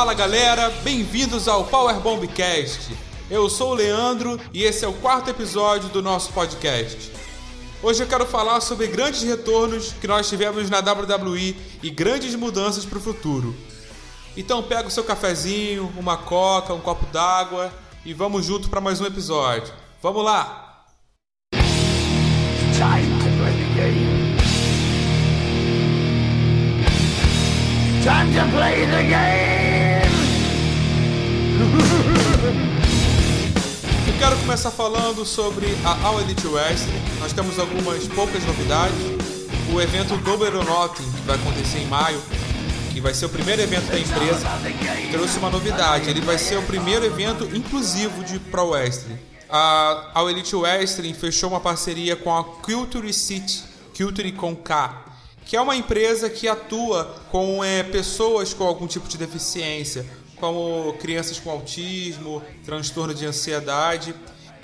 Fala galera, bem-vindos ao Power Bombcast. Eu sou o Leandro e esse é o quarto episódio do nosso podcast. Hoje eu quero falar sobre grandes retornos que nós tivemos na WWE e grandes mudanças para o futuro. Então pega o seu cafezinho, uma coca, um copo d'água e vamos junto para mais um episódio. Vamos lá! Time to play the game. Time to play the game. Eu quero começar falando sobre a All Elite Wrestling. Nós temos algumas poucas novidades. O evento Double or Nothing, que vai acontecer em maio, que vai ser o primeiro evento da empresa, trouxe uma novidade. Ele vai ser o primeiro evento inclusivo de Pro Wrestling. A All Elite Wrestling fechou uma parceria com a Culture City, Culture com K, que é uma empresa que atua com é, pessoas com algum tipo de deficiência, como crianças com autismo, transtorno de ansiedade.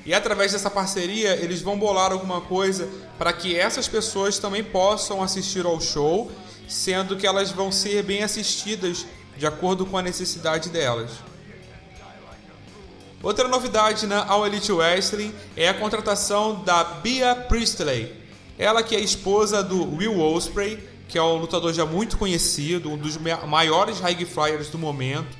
E através dessa parceria, eles vão bolar alguma coisa para que essas pessoas também possam assistir ao show sendo que elas vão ser bem assistidas de acordo com a necessidade delas. Outra novidade na All Elite Wrestling é a contratação da Bia Priestley. Ela que é esposa do Will Ospreay, que é um lutador já muito conhecido, um dos maiores high flyers do momento.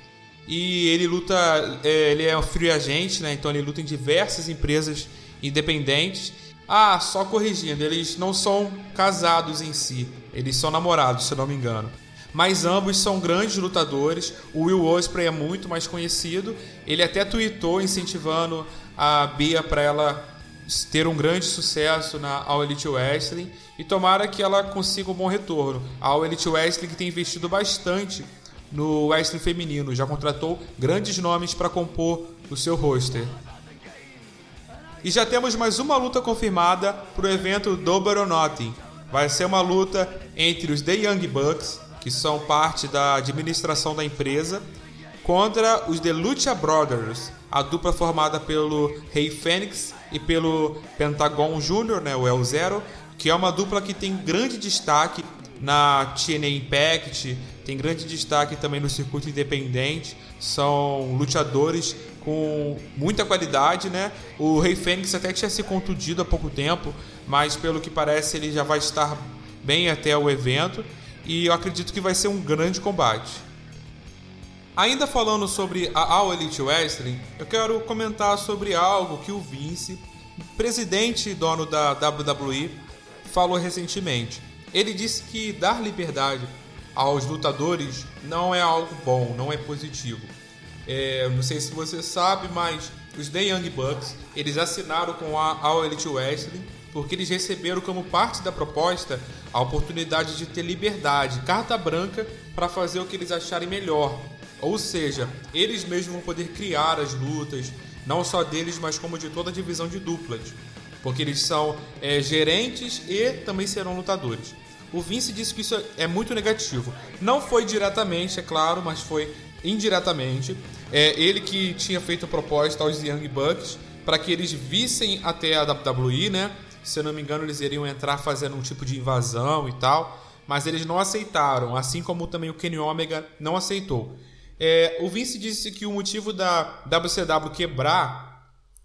E ele luta, é, ele é um free agente, né? Então ele luta em diversas empresas independentes ah, só corrigindo, eles não são casados em si, eles são namorados, se não me engano. Mas ambos são grandes lutadores. O Will Ospreay é muito mais conhecido. Ele até tweetou incentivando a Bia para ela ter um grande sucesso na All Elite Wrestling e tomara que ela consiga um bom retorno. A All Elite Wrestling tem investido bastante no wrestling feminino, já contratou grandes nomes para compor o seu roster. E já temos mais uma luta confirmada para o evento Double or Nothing. Vai ser uma luta entre os The Young Bucks, que são parte da administração da empresa, contra os The Lucha Brothers, a dupla formada pelo Rei Fênix e pelo Pentagon Jr., né, o El Zero, que é uma dupla que tem grande destaque na TNA Impact, tem grande destaque também no circuito independente, são lutadores com muita qualidade, né? O Rei Fênix até tinha se contundido há pouco tempo, mas pelo que parece ele já vai estar bem até o evento e eu acredito que vai ser um grande combate. Ainda falando sobre a All Elite Wrestling, eu quero comentar sobre algo que o Vince, presidente e dono da WWE, falou recentemente. Ele disse que dar liberdade aos lutadores não é algo bom, não é positivo. É, não sei se você sabe, mas os The Young Bucks eles assinaram com a All Elite Wrestling porque eles receberam como parte da proposta a oportunidade de ter liberdade, carta branca para fazer o que eles acharem melhor. Ou seja, eles mesmos vão poder criar as lutas, não só deles, mas como de toda a divisão de duplas, porque eles são é, gerentes e também serão lutadores. O Vince disse que isso é muito negativo. Não foi diretamente, é claro, mas foi indiretamente. É ele que tinha feito a proposta aos Young Bucks para que eles vissem até a WWE, né? Se eu não me engano, eles iriam entrar fazendo um tipo de invasão e tal, mas eles não aceitaram, assim como também o Kenny Omega não aceitou. É, o Vince disse que o motivo da WCW quebrar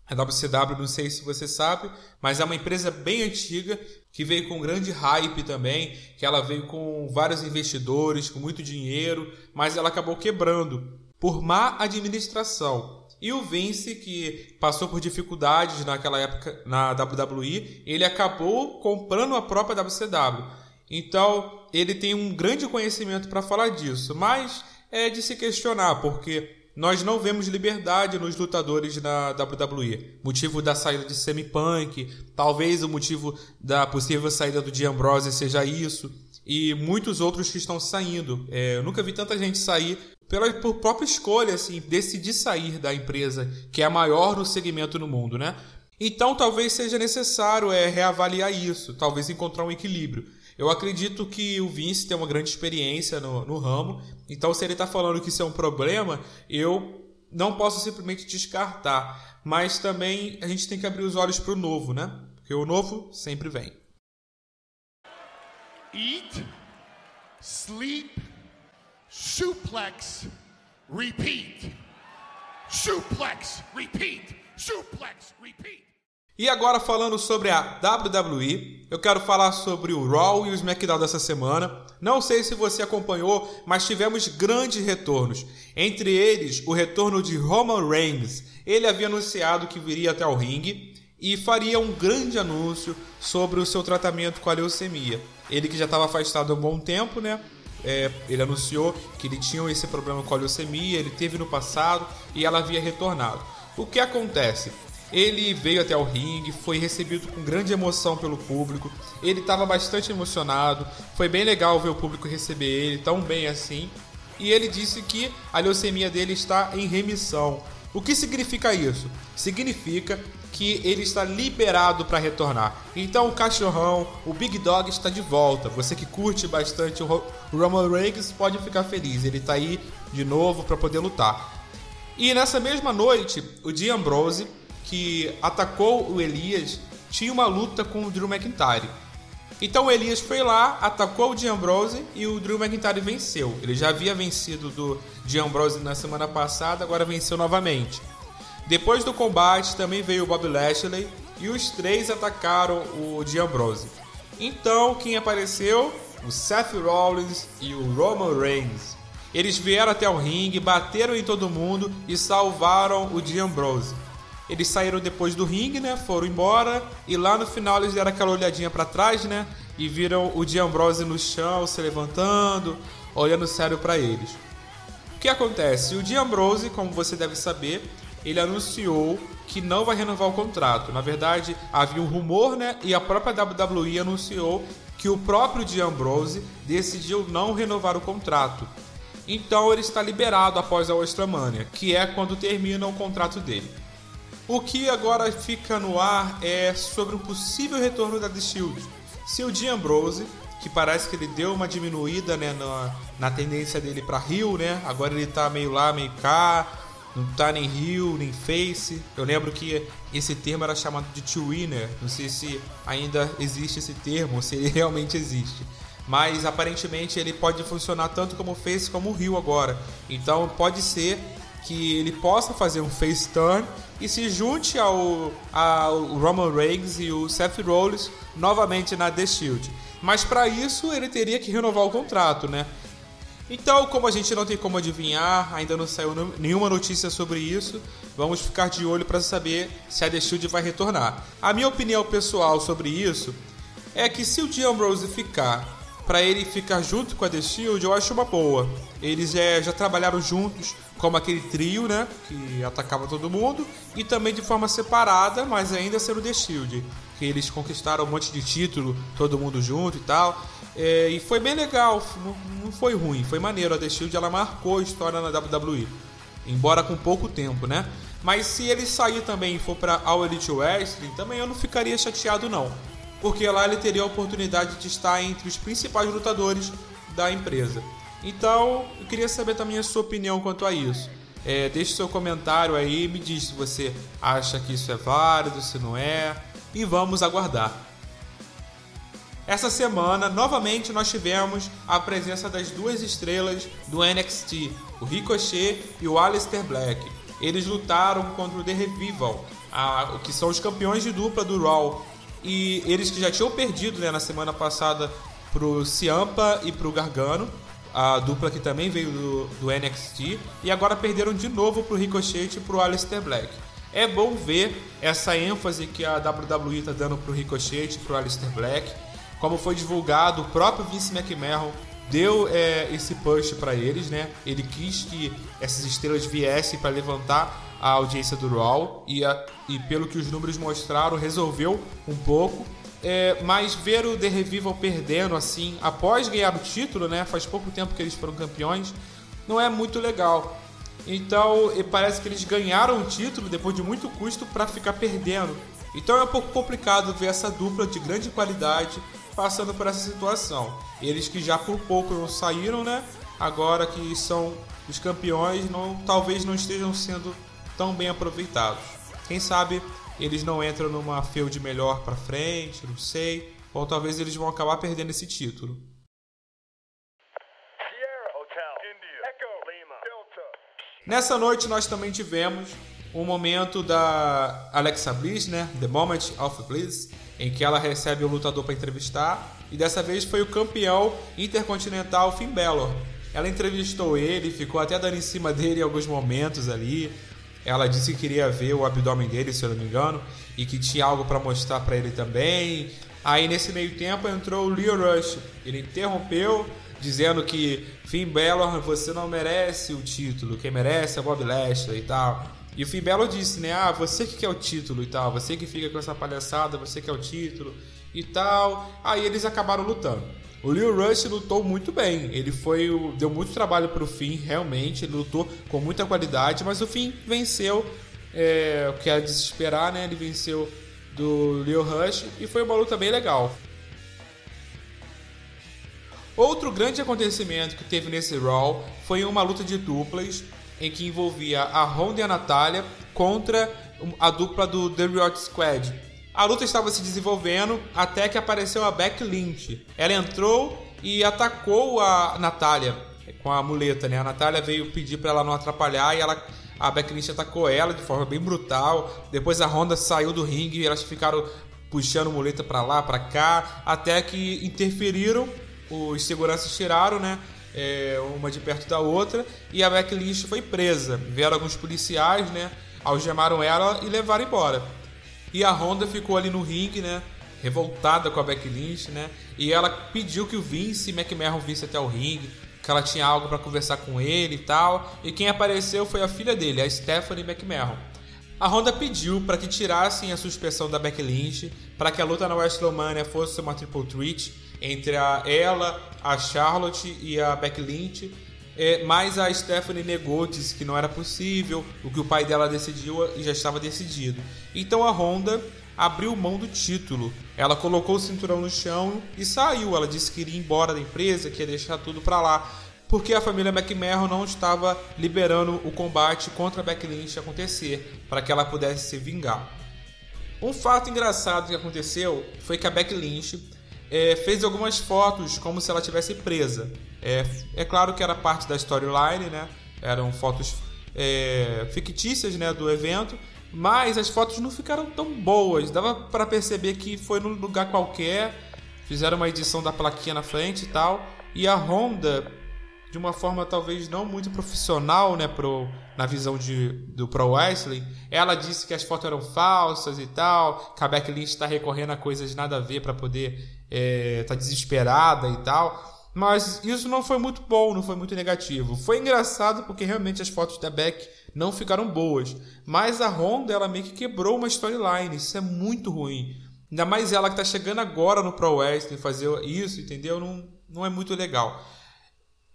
a WCW, não sei se você sabe, mas é uma empresa bem antiga que veio com grande hype também, que ela veio com vários investidores, com muito dinheiro, mas ela acabou quebrando por má administração. E o Vince, que passou por dificuldades naquela época na WWE, ele acabou comprando a própria WCW. Então, ele tem um grande conhecimento para falar disso, mas é de se questionar, porque nós não vemos liberdade nos lutadores da WWE. Motivo da saída de Semi Punk, talvez o motivo da possível saída do Dean Ambrose seja isso, e muitos outros que estão saindo. É, eu nunca vi tanta gente sair pela, por própria escolha, assim, decidir sair da empresa que é a maior no segmento no mundo, né? Então talvez seja necessário é, reavaliar isso, talvez encontrar um equilíbrio. Eu acredito que o Vince tem uma grande experiência no, no ramo, então se ele está falando que isso é um problema, eu não posso simplesmente descartar. Mas também a gente tem que abrir os olhos para o novo, né? Porque o novo sempre vem. Eat, sleep, suplex, repeat. Suplex, repeat. Suplex, repeat. E agora falando sobre a WWE, eu quero falar sobre o Raw e o SmackDown dessa semana. Não sei se você acompanhou, mas tivemos grandes retornos. Entre eles, o retorno de Roman Reigns. Ele havia anunciado que viria até o ringue e faria um grande anúncio sobre o seu tratamento com a leucemia. Ele que já estava afastado há um bom tempo, né? É, ele anunciou que ele tinha esse problema com a leucemia, ele teve no passado e ela havia retornado. O que acontece? Ele veio até o ringue, foi recebido com grande emoção pelo público. Ele estava bastante emocionado. Foi bem legal ver o público receber ele tão bem assim. E ele disse que a leucemia dele está em remissão. O que significa isso? Significa que ele está liberado para retornar. Então o cachorrão, o Big Dog está de volta. Você que curte bastante o Roman Reigns pode ficar feliz. Ele está aí de novo para poder lutar. E nessa mesma noite, o Dean Ambrose que atacou o Elias tinha uma luta com o Drew McIntyre. Então o Elias foi lá, atacou o Dean Ambrose e o Drew McIntyre venceu. Ele já havia vencido do Dean Ambrose na semana passada, agora venceu novamente. Depois do combate também veio o Bob Lashley e os três atacaram o Dean Ambrose. Então quem apareceu? O Seth Rollins e o Roman Reigns. Eles vieram até o ringue, bateram em todo mundo e salvaram o Dean Ambrose. Eles saíram depois do ringue, né? Foram embora e lá no final eles deram aquela olhadinha para trás, né? E viram o D'Ambrose no chão, se levantando, olhando sério para eles. O que acontece? O D'Ambrose, como você deve saber, ele anunciou que não vai renovar o contrato. Na verdade, havia um rumor, né? E a própria WWE anunciou que o próprio D'Ambrose decidiu não renovar o contrato. Então ele está liberado após a Ostromania, que é quando termina o contrato dele. O que agora fica no ar é sobre um possível retorno da The Shield. Se o Dean Ambrose, que parece que ele deu uma diminuída né, na, na tendência dele para Rio, né? Agora ele tá meio lá, meio cá, não tá nem Rio, nem Face. Eu lembro que esse termo era chamado de Two-Winner. Não sei se ainda existe esse termo, se ele realmente existe. Mas aparentemente ele pode funcionar tanto como Face como Rio agora. Então pode ser que ele possa fazer um face turn e se junte ao, ao Roman Reigns e o Seth Rollins novamente na The Shield. Mas para isso ele teria que renovar o contrato, né? Então, como a gente não tem como adivinhar, ainda não saiu nenhuma notícia sobre isso, vamos ficar de olho para saber se a The Shield vai retornar. A minha opinião pessoal sobre isso é que se o Dean Ambrose ficar para ele ficar junto com a The Shield, eu acho uma boa. Eles é, já trabalharam juntos como aquele trio, né, que atacava todo mundo, e também de forma separada, mas ainda sendo The Shield, que eles conquistaram um monte de título, todo mundo junto e tal. É, e foi bem legal, não, não, foi ruim, foi maneiro. A The Shield ela marcou a história na WWE, embora com pouco tempo, né? Mas se ele sair também e for para All Elite Wrestling, também eu não ficaria chateado não, porque lá ele teria a oportunidade de estar entre os principais lutadores da empresa. Então, eu queria saber também a sua opinião quanto a isso. É, deixe seu comentário aí, me diz se você acha que isso é válido, se não é, e vamos aguardar. Essa semana, novamente, nós tivemos a presença das duas estrelas do NXT, o Ricochet e o Aleister Black. Eles lutaram contra o The Revival, a, que são os campeões de dupla do Raw. E eles que já tinham perdido né, na semana passada pro Ciampa e pro Gargano a dupla que também veio do, do NXT, e agora perderam de novo pro Ricochet e pro Aleister Black. É bom ver essa ênfase que a WWE está dando pro Ricochet e pro Aleister Black. Como foi divulgado, o próprio Vince McMahon deu é, esse push para eles, né? Ele quis que essas estrelas viessem para levantar a audiência do Raw e, a, e pelo que os números mostraram, resolveu um pouco. É, mas ver o The Revival perdendo assim, após ganhar o título, né? Faz pouco tempo que eles foram campeões, não é muito legal. Então, parece que eles ganharam o título depois de muito custo para ficar perdendo. Então é um pouco complicado ver essa dupla de grande qualidade passando por essa situação. Eles que já por pouco não saíram, né? Agora que são os campeões, não, talvez não estejam sendo tão bem aproveitados. Quem sabe eles não entram numa field melhor para frente, não sei, ou talvez eles vão acabar perdendo esse título. Nessa noite nós também tivemos um momento da Alexa Bliss, né? The Moment of Bliss, em que ela recebe o lutador para entrevistar. E dessa vez foi o campeão intercontinental Finn Balor. Ela entrevistou ele, ficou até dando em cima dele em alguns momentos ali. Ela disse que queria ver o abdômen dele, se eu não me engano, e que tinha algo para mostrar para ele também. Aí nesse meio tempo entrou o Leo Rush. Ele interrompeu, dizendo que Finn Balor, você não merece o título, quem merece é Bob Lashley e tal. E o Finn Balor disse, né? Ah, você que quer o título e tal, você que fica com essa palhaçada, você quer o título e tal. Aí eles acabaram lutando. O Leo Rush lutou muito bem. Ele foi deu muito trabalho para o Finn, realmente. Ele lutou com muita qualidade, mas o Finn venceu. É, o que era de se esperar, né? Ele venceu do Leo Rush e foi uma luta bem legal. Outro grande acontecimento que teve nesse Raw foi uma luta de duplas em que envolvia a Honda e a Natália contra a dupla do The Riot Squad. A luta estava se desenvolvendo até que apareceu a Beck Lynch. Ela entrou e atacou a Natália com a muleta, né? A Natália veio pedir para ela não atrapalhar e ela a Beck Lynch atacou ela de forma bem brutal. Depois a Honda saiu do ringue e elas ficaram puxando muleta para lá, para cá, até que interferiram. Os seguranças tiraram, né? é, uma de perto da outra, e a Becky Lynch foi presa. Vieram alguns policiais, né? Algemaram ela e levaram embora. E a Honda ficou ali no ringue, né? Revoltada com a Becky Lynch, né? E ela pediu que o Vince McMahon visse até o ringue, que ela tinha algo para conversar com ele e tal. E quem apareceu foi a filha dele, a Stephanie McMahon. A Honda pediu para que tirassem a suspensão da Becky Lynch, para que a luta na WrestleMania fosse uma triple threat entre a, ela, a Charlotte e a Becky Lynch. É, mas a Stephanie negou, disse que não era possível, o que o pai dela decidiu e já estava decidido. Então a Honda abriu mão do título. Ela colocou o cinturão no chão e saiu. Ela disse que iria embora da empresa, que ia deixar tudo para lá, porque a família McMahon não estava liberando o combate contra a Becky Lynch acontecer, para que ela pudesse se vingar. Um fato engraçado que aconteceu foi que a Becky Lynch é, fez algumas fotos como se ela tivesse presa. É, é claro que era parte da storyline, né? Eram fotos é, fictícias né, do evento, mas as fotos não ficaram tão boas. Dava para perceber que foi num lugar qualquer, fizeram uma edição da plaquinha na frente e tal. E a Honda, de uma forma talvez não muito profissional, né, pro, na visão de, do Pro Wrestling, ela disse que as fotos eram falsas e tal, que a Lynch está recorrendo a coisas nada a ver para poder é, tá desesperada e tal. Mas isso não foi muito bom, não foi muito negativo. Foi engraçado porque realmente as fotos da Beck não ficaram boas. Mas a Honda, ela meio que quebrou uma storyline. Isso é muito ruim. Ainda mais ela que tá chegando agora no Pro Wrestling fazer isso, entendeu? Não, não é muito legal.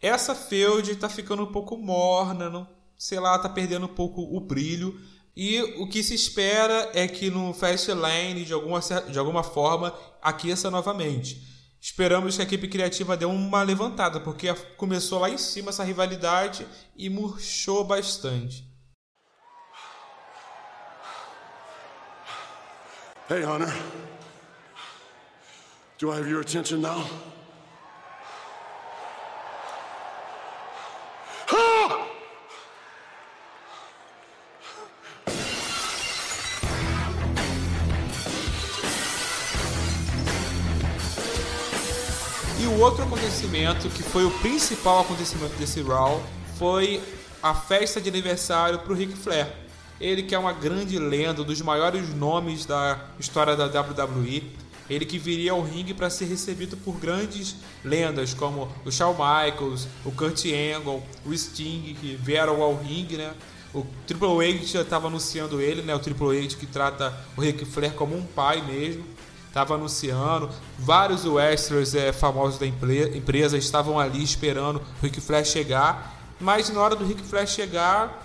Essa feud tá ficando um pouco morna, não, sei lá, tá perdendo um pouco o brilho. E o que se espera é que no Fastlane, de alguma, de alguma forma, aqueça novamente. Esperamos que a equipe criativa dê uma levantada, porque começou lá em cima essa rivalidade e murchou bastante. Hey, Hunter. Do I have your attention now? Outro acontecimento, que foi o principal acontecimento desse Raw, foi a festa de aniversário para o Ric Flair. Ele que é uma grande lenda, um dos maiores nomes da história da WWE. Ele que viria ao ringue para ser recebido por grandes lendas como o Shawn Michaels, o Kurt Angle, o Sting, que vieram ao ringue, né? O Triple H já estava anunciando ele, né? O Triple H que trata o Ric Flair como um pai mesmo estava anunciando, vários wrestlers é, famosos da empresa estavam ali esperando o Ric Flair chegar, mas na hora do Ric Flair chegar,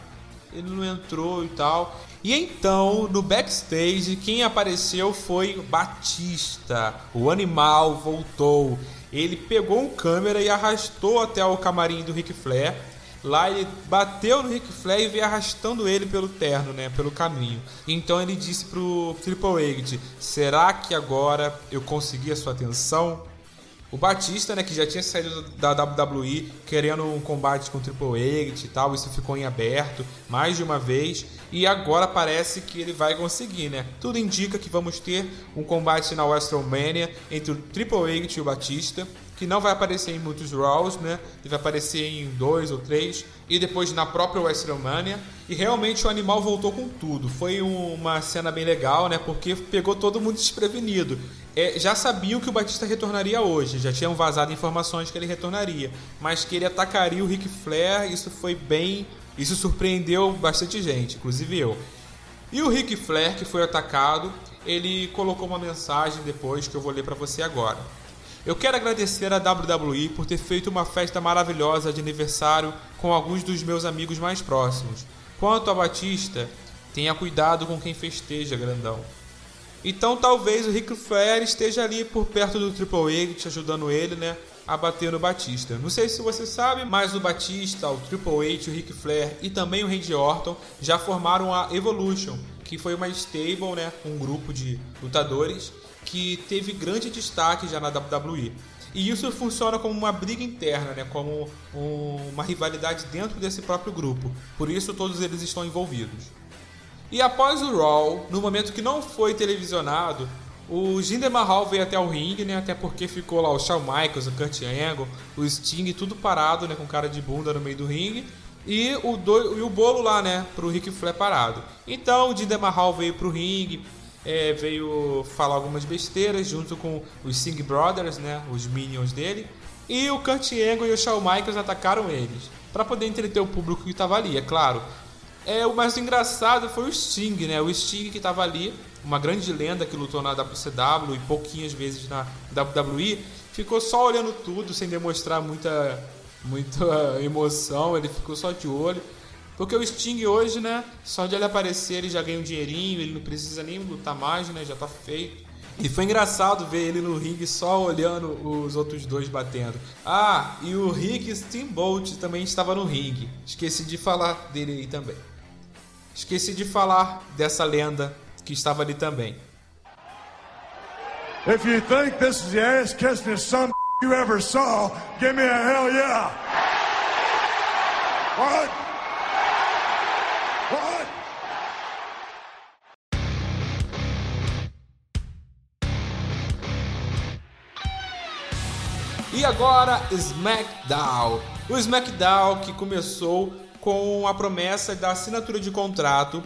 ele não entrou e tal. E então, no backstage, quem apareceu foi Batista. O animal voltou. Ele pegou um câmera e arrastou até o camarim do Ric Flair Lá ele bateu no Ric Flair e veio arrastando ele pelo terno, né, pelo caminho. Então ele disse pro Triple H: "Será que agora eu consegui a sua atenção?" O Batista, né, que já tinha saído da WWE querendo um combate com o Triple H e tal, isso ficou em aberto mais de uma vez e agora parece que ele vai conseguir, né? Tudo indica que vamos ter um combate na WrestleMania entre o Triple H e o Batista, que não vai aparecer em muitos Raws, né? Ele vai aparecer em dois ou três e depois na própria WrestleMania. E realmente o animal voltou com tudo. Foi uma cena bem legal, né? Porque pegou todo mundo desprevenido é, já sabiam que o Batista retornaria hoje, já tinham vazado informações que ele retornaria, mas que ele atacaria o Ric Flair, isso foi bem. Isso surpreendeu bastante gente, inclusive eu. E o Ric Flair, que foi atacado, ele colocou uma mensagem depois que eu vou ler para você agora. Eu quero agradecer a WWE por ter feito uma festa maravilhosa de aniversário com alguns dos meus amigos mais próximos. Quanto a Batista, tenha cuidado com quem festeja, grandão. Então talvez o Ric Flair esteja ali por perto do Triple H, ajudando ele, né? A bater no Batista. Não sei se você sabe, mas o Batista, o Triple H, o Ric Flair e também o Randy Orton já formaram a Evolution, que foi uma stable, né? Um grupo de lutadores que teve grande destaque já na WWE. E isso funciona como uma briga interna, né? como uma rivalidade dentro desse próprio grupo. Por isso todos eles estão envolvidos. E após o Raw, no momento que não foi televisionado, o Jinder Mahal veio até o ringue, né? Até porque ficou lá o Shawn Michaels, o Kurt Angle, o Sting, tudo parado, né? Com cara de bunda no meio do ringue. E o, do, e o bolo lá, né? Pro Rick Flair parado. Então o Jinder Mahal veio pro ringue, é, veio falar algumas besteiras junto com os Singh Brothers, né? Os minions dele. E o Kurt Angle e o Shawn Michaels atacaram eles. para poder entreter o público que tava ali, é claro. É, o mais engraçado foi o Sting, né? O Sting que estava ali, uma grande lenda que lutou na WCW e pouquinhas vezes na WWE, ficou só olhando tudo sem demonstrar muita, muita emoção, ele ficou só de olho. Porque o Sting hoje, né? Só de ele aparecer ele já ganha um dinheirinho, ele não precisa nem lutar mais, né? Já tá feito. E foi engraçado ver ele no ringue só olhando os outros dois batendo. Ah, e o Rick Steamboat também estava no ringue. Esqueci de falar dele aí também. Esqueci de falar dessa lenda que estava ali também. If you think this is the ass kissing son you ever saw, give me a hell yeah. What? What? E agora, SmackDown. O SmackDown que começou com a promessa da assinatura de contrato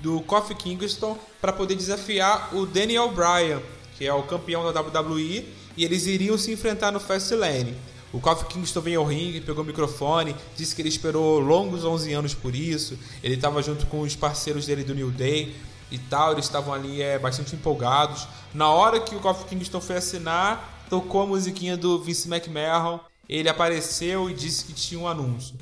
do Kofi Kingston para poder desafiar o Daniel Bryan, que é o campeão da WWE, e eles iriam se enfrentar no Fastlane. O Kofi Kingston veio ao ringue, pegou o microfone, disse que ele esperou longos 11 anos por isso. Ele estava junto com os parceiros dele do New Day e tal, eles estavam ali é, bastante empolgados. Na hora que o Kofi Kingston foi assinar, tocou a musiquinha do Vince McMahon, ele apareceu e disse que tinha um anúncio.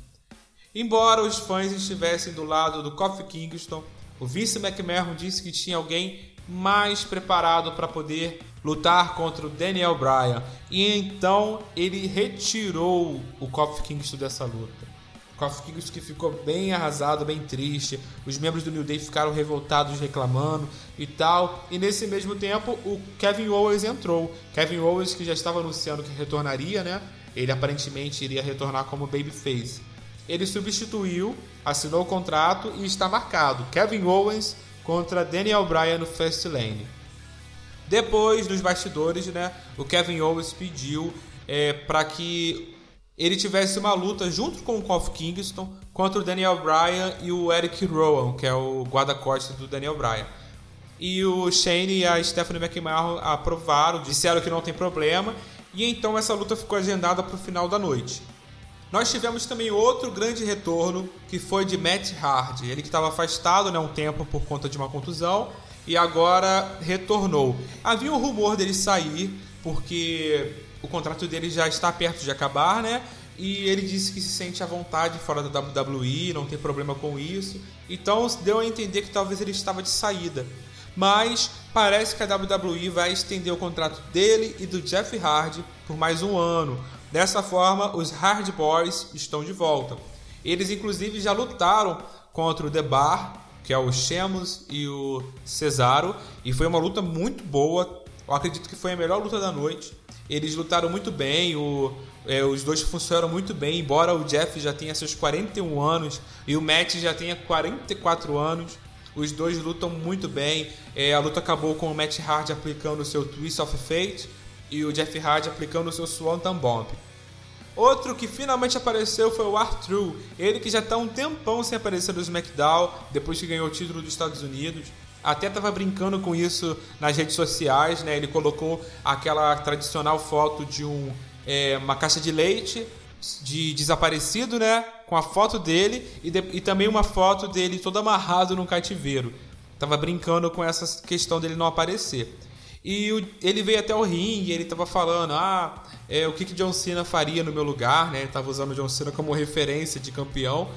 Embora os fãs estivessem do lado do Kofi Kingston, o Vince McMahon disse que tinha alguém mais preparado para poder lutar contra o Daniel Bryan e então ele retirou o Kofi Kingston dessa luta. O Kofi Kingston que ficou bem arrasado, bem triste. Os membros do New Day ficaram revoltados, reclamando e tal. E nesse mesmo tempo, o Kevin Owens entrou. Kevin Owens que já estava anunciando que retornaria, né? Ele aparentemente iria retornar como babyface ele substituiu, assinou o contrato e está marcado Kevin Owens contra Daniel Bryan no Fastlane. Depois, nos bastidores, né, o Kevin Owens pediu é, para que ele tivesse uma luta junto com o Kofi Kingston contra o Daniel Bryan e o Eric Rowan, que é o guarda-costas do Daniel Bryan. E o Shane e a Stephanie McMahon aprovaram, disseram que não tem problema, e então essa luta ficou agendada para o final da noite. Nós tivemos também outro grande retorno, que foi de Matt Hardy. Ele que estava afastado né, um tempo por conta de uma contusão e agora retornou. Havia um rumor dele sair, porque o contrato dele já está perto de acabar, né? E ele disse que se sente à vontade fora da WWE, não tem problema com isso. Então deu a entender que talvez ele estava de saída. Mas parece que a WWE vai estender o contrato dele e do Jeff Hardy por mais um ano, Dessa forma, os Hard Boys estão de volta. Eles inclusive já lutaram contra o The Bar, que é o Sheamus e o Cesaro, e foi uma luta muito boa. Eu acredito que foi a melhor luta da noite. Eles lutaram muito bem, o, é, os dois funcionaram muito bem, embora o Jeff já tenha seus 41 anos e o Matt já tenha 44 anos. Os dois lutam muito bem. É, a luta acabou com o Matt Hardy aplicando o seu Twist of Fate e o Jeff Hardy aplicando o seu Swanton Bomb. Outro que finalmente apareceu foi o Arthur, ele que já está um tempão sem aparecer no SmackDown, depois que ganhou o título dos Estados Unidos. Até estava brincando com isso nas redes sociais, né? Ele colocou aquela tradicional foto de um, é, uma caixa de leite de desaparecido, né? Com a foto dele e, de, e também uma foto dele todo amarrado num cativeiro. Tava brincando com essa questão dele não aparecer. E o, ele veio até o ringue, ele tava falando, ah, é, o que, que John Cena faria no meu lugar, né? Ele tava usando John Cena como referência de campeão.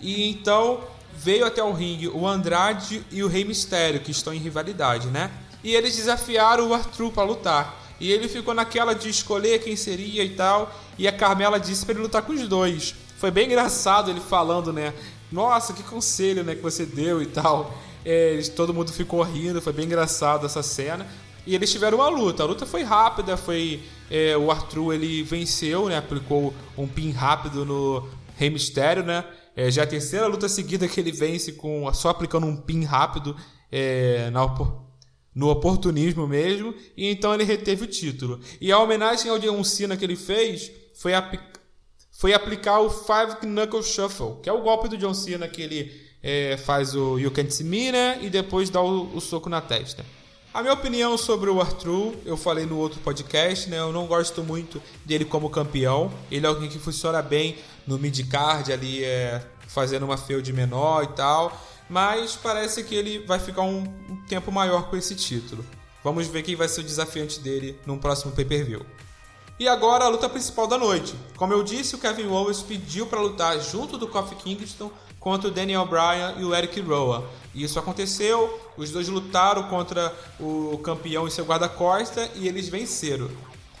E então veio até o ringue o Andrade e o Rei Mistério, que estão em rivalidade, né? E eles desafiaram o Arthur para lutar. E ele ficou naquela de escolher quem seria e tal. E a Carmela disse para ele lutar com os dois. Foi bem engraçado ele falando, né? Nossa, que conselho né, que você deu e tal. É, todo mundo ficou rindo, foi bem engraçado essa cena. E eles tiveram uma luta. A luta foi rápida, foi é, o Arthur ele venceu, né? Aplicou um pin rápido no Rei Mistério, né? É, já é a terceira luta seguida que ele vence com só aplicando um pin rápido é, na, no oportunismo mesmo. E então ele reteve o título. E a homenagem ao John Cena que ele fez foi, foi aplicar o Five Knuckle Shuffle, que é o golpe do John Cena que ele é, faz o You Can't See Me, né? E depois dá o, o soco na testa. A minha opinião sobre o Arthur, eu falei no outro podcast, né? Eu não gosto muito dele como campeão. Ele é alguém que funciona bem no mid-card ali, é, fazendo uma field menor e tal. Mas parece que ele vai ficar um, um tempo maior com esse título. Vamos ver quem vai ser o desafiante dele num próximo pay-per-view. E agora a luta principal da noite. Como eu disse, o Kevin Owens pediu para lutar junto do Kofi Kingston contra o Daniel Bryan e o Eric Rowan. E isso aconteceu, os dois lutaram contra o campeão e seu guarda-costa e eles venceram.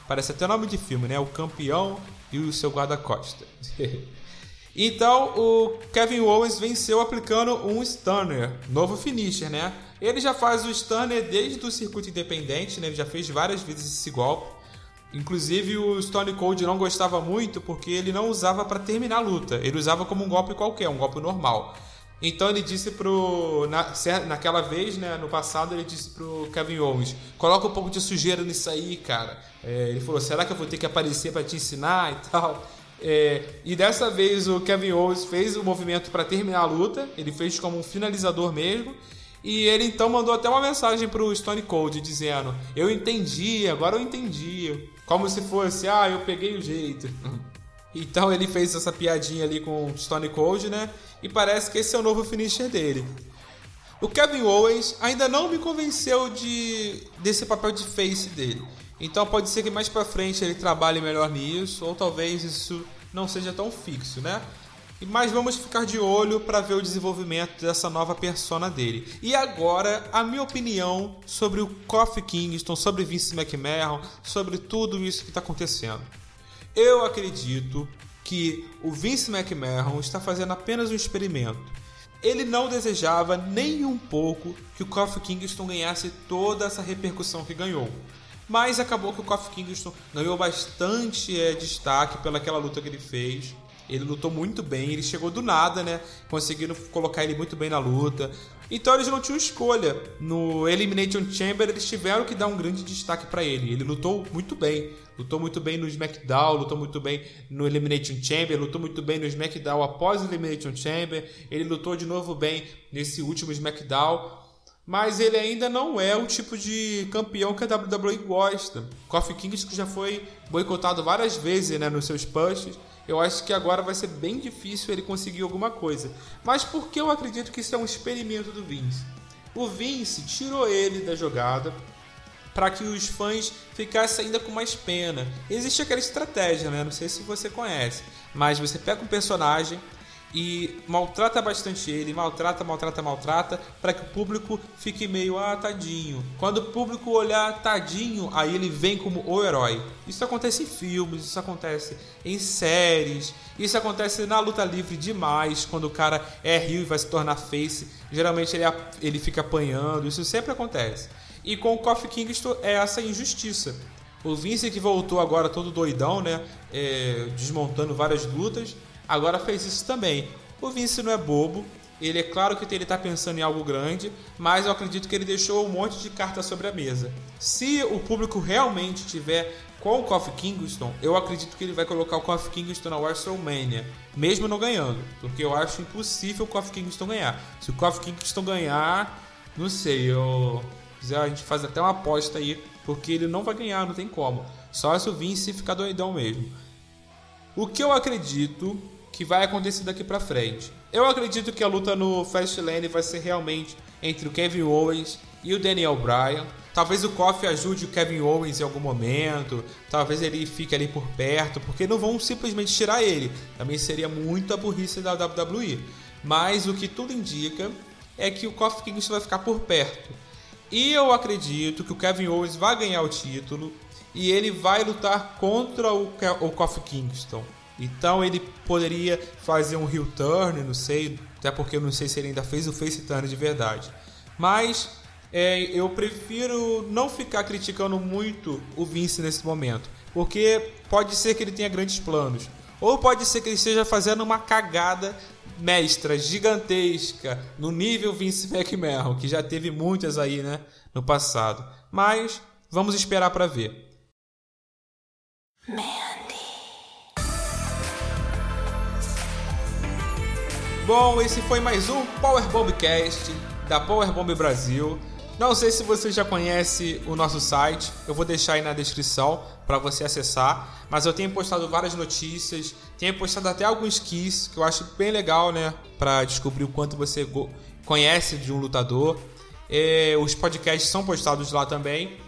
Parece até nome de filme, né? O campeão e o seu guarda-costa. então o Kevin Owens venceu aplicando um Stunner, novo finisher, né? Ele já faz o Stunner desde o circuito independente, né? Ele já fez várias vezes esse golpe. Inclusive o Stone Cold não gostava muito porque ele não usava para terminar a luta. Ele usava como um golpe qualquer, um golpe normal. Então ele disse pro. Na, naquela vez, né, no passado, ele disse pro Kevin Owens: coloca um pouco de sujeira nisso aí, cara. É, ele falou: será que eu vou ter que aparecer para te ensinar e tal? É, e dessa vez o Kevin Owens fez o movimento para terminar a luta, ele fez como um finalizador mesmo. E ele então mandou até uma mensagem pro Stone Cold dizendo: Eu entendi, agora eu entendi. Como se fosse, ah, eu peguei o jeito. Então ele fez essa piadinha ali com Stone Cold, né? E parece que esse é o novo finisher dele. O Kevin Owens ainda não me convenceu de desse papel de face dele. Então pode ser que mais para frente ele trabalhe melhor nisso, ou talvez isso não seja tão fixo, né? Mas vamos ficar de olho para ver o desenvolvimento dessa nova persona dele. E agora, a minha opinião sobre o Kofi Kingston, sobre Vince McMahon, sobre tudo isso que está acontecendo. Eu acredito que o Vince McMahon está fazendo apenas um experimento. Ele não desejava nem um pouco que o Kofi Kingston ganhasse toda essa repercussão que ganhou. Mas acabou que o Kofi Kingston ganhou bastante é, destaque pelaquela luta que ele fez. Ele lutou muito bem, ele chegou do nada, né? Conseguiram colocar ele muito bem na luta. Então eles não tinham escolha. No Elimination Chamber eles tiveram que dar um grande destaque para ele. Ele lutou muito bem. Lutou muito bem no SmackDown, lutou muito bem no Elimination Chamber, lutou muito bem no SmackDown após o Elimination Chamber. Ele lutou de novo bem nesse último SmackDown. Mas ele ainda não é o tipo de campeão que a WWE gosta. Kofi Kingston já foi boicotado várias vezes né, nos seus pushes eu acho que agora vai ser bem difícil ele conseguir alguma coisa. Mas por que eu acredito que isso é um experimento do Vince? O Vince tirou ele da jogada para que os fãs ficassem ainda com mais pena. Existe aquela estratégia, né? Não sei se você conhece, mas você pega um personagem e maltrata bastante ele, maltrata, maltrata, maltrata, para que o público fique meio ah, tadinho. Quando o público olhar tadinho, aí ele vem como o herói. Isso acontece em filmes, isso acontece em séries, isso acontece na luta livre demais, quando o cara é rio e vai se tornar face. Geralmente ele, ele fica apanhando, isso sempre acontece. E com o Kofi Kingston é essa injustiça. O Vince que voltou agora todo doidão, né? É, desmontando várias lutas, agora fez isso também. O Vince não é bobo, ele é claro que ele está pensando em algo grande, mas eu acredito que ele deixou um monte de cartas sobre a mesa. Se o público realmente tiver com o Kofi Kingston, eu acredito que ele vai colocar o Kofi Kingston na WrestleMania, mesmo não ganhando, porque eu acho impossível o Kofi Kingston ganhar. Se o Kofi Kingston ganhar, não sei, eu a gente faz até uma aposta aí, porque ele não vai ganhar, não tem como. Só se o Vince ficar doidão mesmo. O que eu acredito que vai acontecer daqui para frente? Eu acredito que a luta no Fastlane vai ser realmente entre o Kevin Owens e o Daniel Bryan. Talvez o Kofi ajude o Kevin Owens em algum momento, talvez ele fique ali por perto, porque não vão simplesmente tirar ele. Também seria muita burrice da WWE. Mas o que tudo indica é que o Kofi Kingston vai ficar por perto. E eu acredito que o Kevin Owens vai ganhar o título e ele vai lutar contra o, Kofi Kingston. Então ele poderia fazer um heel turn, não sei, até porque eu não sei se ele ainda fez o face turn de verdade. Mas é, eu prefiro não ficar criticando muito o Vince nesse momento, porque pode ser que ele tenha grandes planos, ou pode ser que ele esteja fazendo uma cagada mestra, gigantesca, no nível Vince McMahon, que já teve muitas aí, né, no passado. Mas vamos esperar para ver. Mandy. Bom, esse foi mais um Power Bombcast da Power Bomb Brasil. Não sei se você já conhece o nosso site, eu vou deixar aí na descrição para você acessar, mas eu tenho postado várias notícias, tenho postado até alguns keys que eu acho bem legal, né, para descobrir o quanto você conhece de um lutador. É, os podcasts são postados lá também.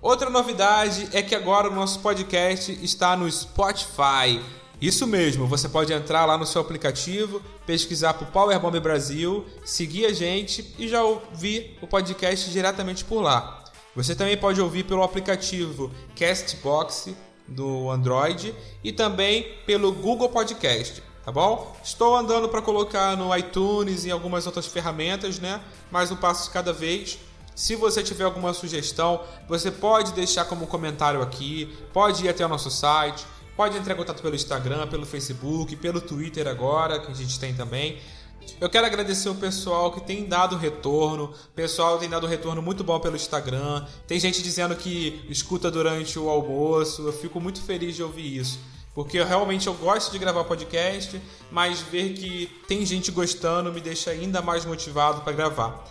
Outra novidade é que agora o nosso podcast está no Spotify. Isso mesmo, você pode entrar lá no seu aplicativo, pesquisar por Powerbomb Brasil, seguir a gente e já ouvir o podcast diretamente por lá. Você também pode ouvir pelo aplicativo Castbox do Android e também pelo Google Podcast, tá bom? Estou andando para colocar no iTunes e algumas outras ferramentas, né? Mas um passo de cada vez. Se você tiver alguma sugestão, você pode deixar como comentário aqui, pode ir até o nosso site Pode entrar em contato pelo Instagram, pelo Facebook, pelo Twitter agora, que a gente tem também. Eu quero agradecer o pessoal que tem dado retorno. O pessoal tem dado retorno muito bom pelo Instagram. Tem gente dizendo que escuta durante o almoço. Eu fico muito feliz de ouvir isso. Porque eu, realmente eu gosto de gravar podcast, mas ver que tem gente gostando me deixa ainda mais motivado para gravar.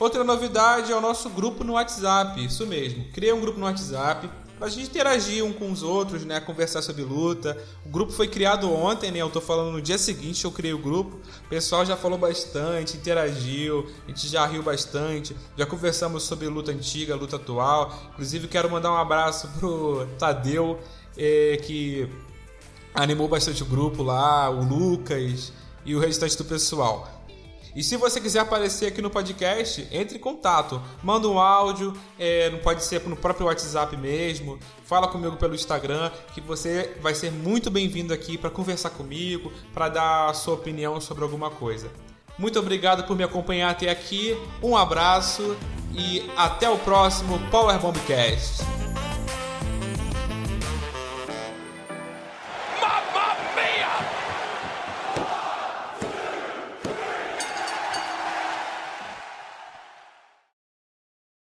Outra novidade é o nosso grupo no WhatsApp. Isso mesmo. Criei um grupo no WhatsApp gente interagir um com os outros, né? Conversar sobre luta. O grupo foi criado ontem, né? Eu tô falando no dia seguinte eu criei o grupo. O pessoal já falou bastante, interagiu, a gente já riu bastante. Já conversamos sobre luta antiga, luta atual. Inclusive quero mandar um abraço pro Tadeu, é, que animou bastante o grupo lá, o Lucas e o restante do pessoal. E se você quiser aparecer aqui no podcast, entre em contato. Manda um áudio, é, pode ser no próprio WhatsApp mesmo. Fala comigo pelo Instagram, que você vai ser muito bem-vindo aqui para conversar comigo, para dar a sua opinião sobre alguma coisa. Muito obrigado por me acompanhar até aqui. Um abraço e até o próximo Power Bombcast.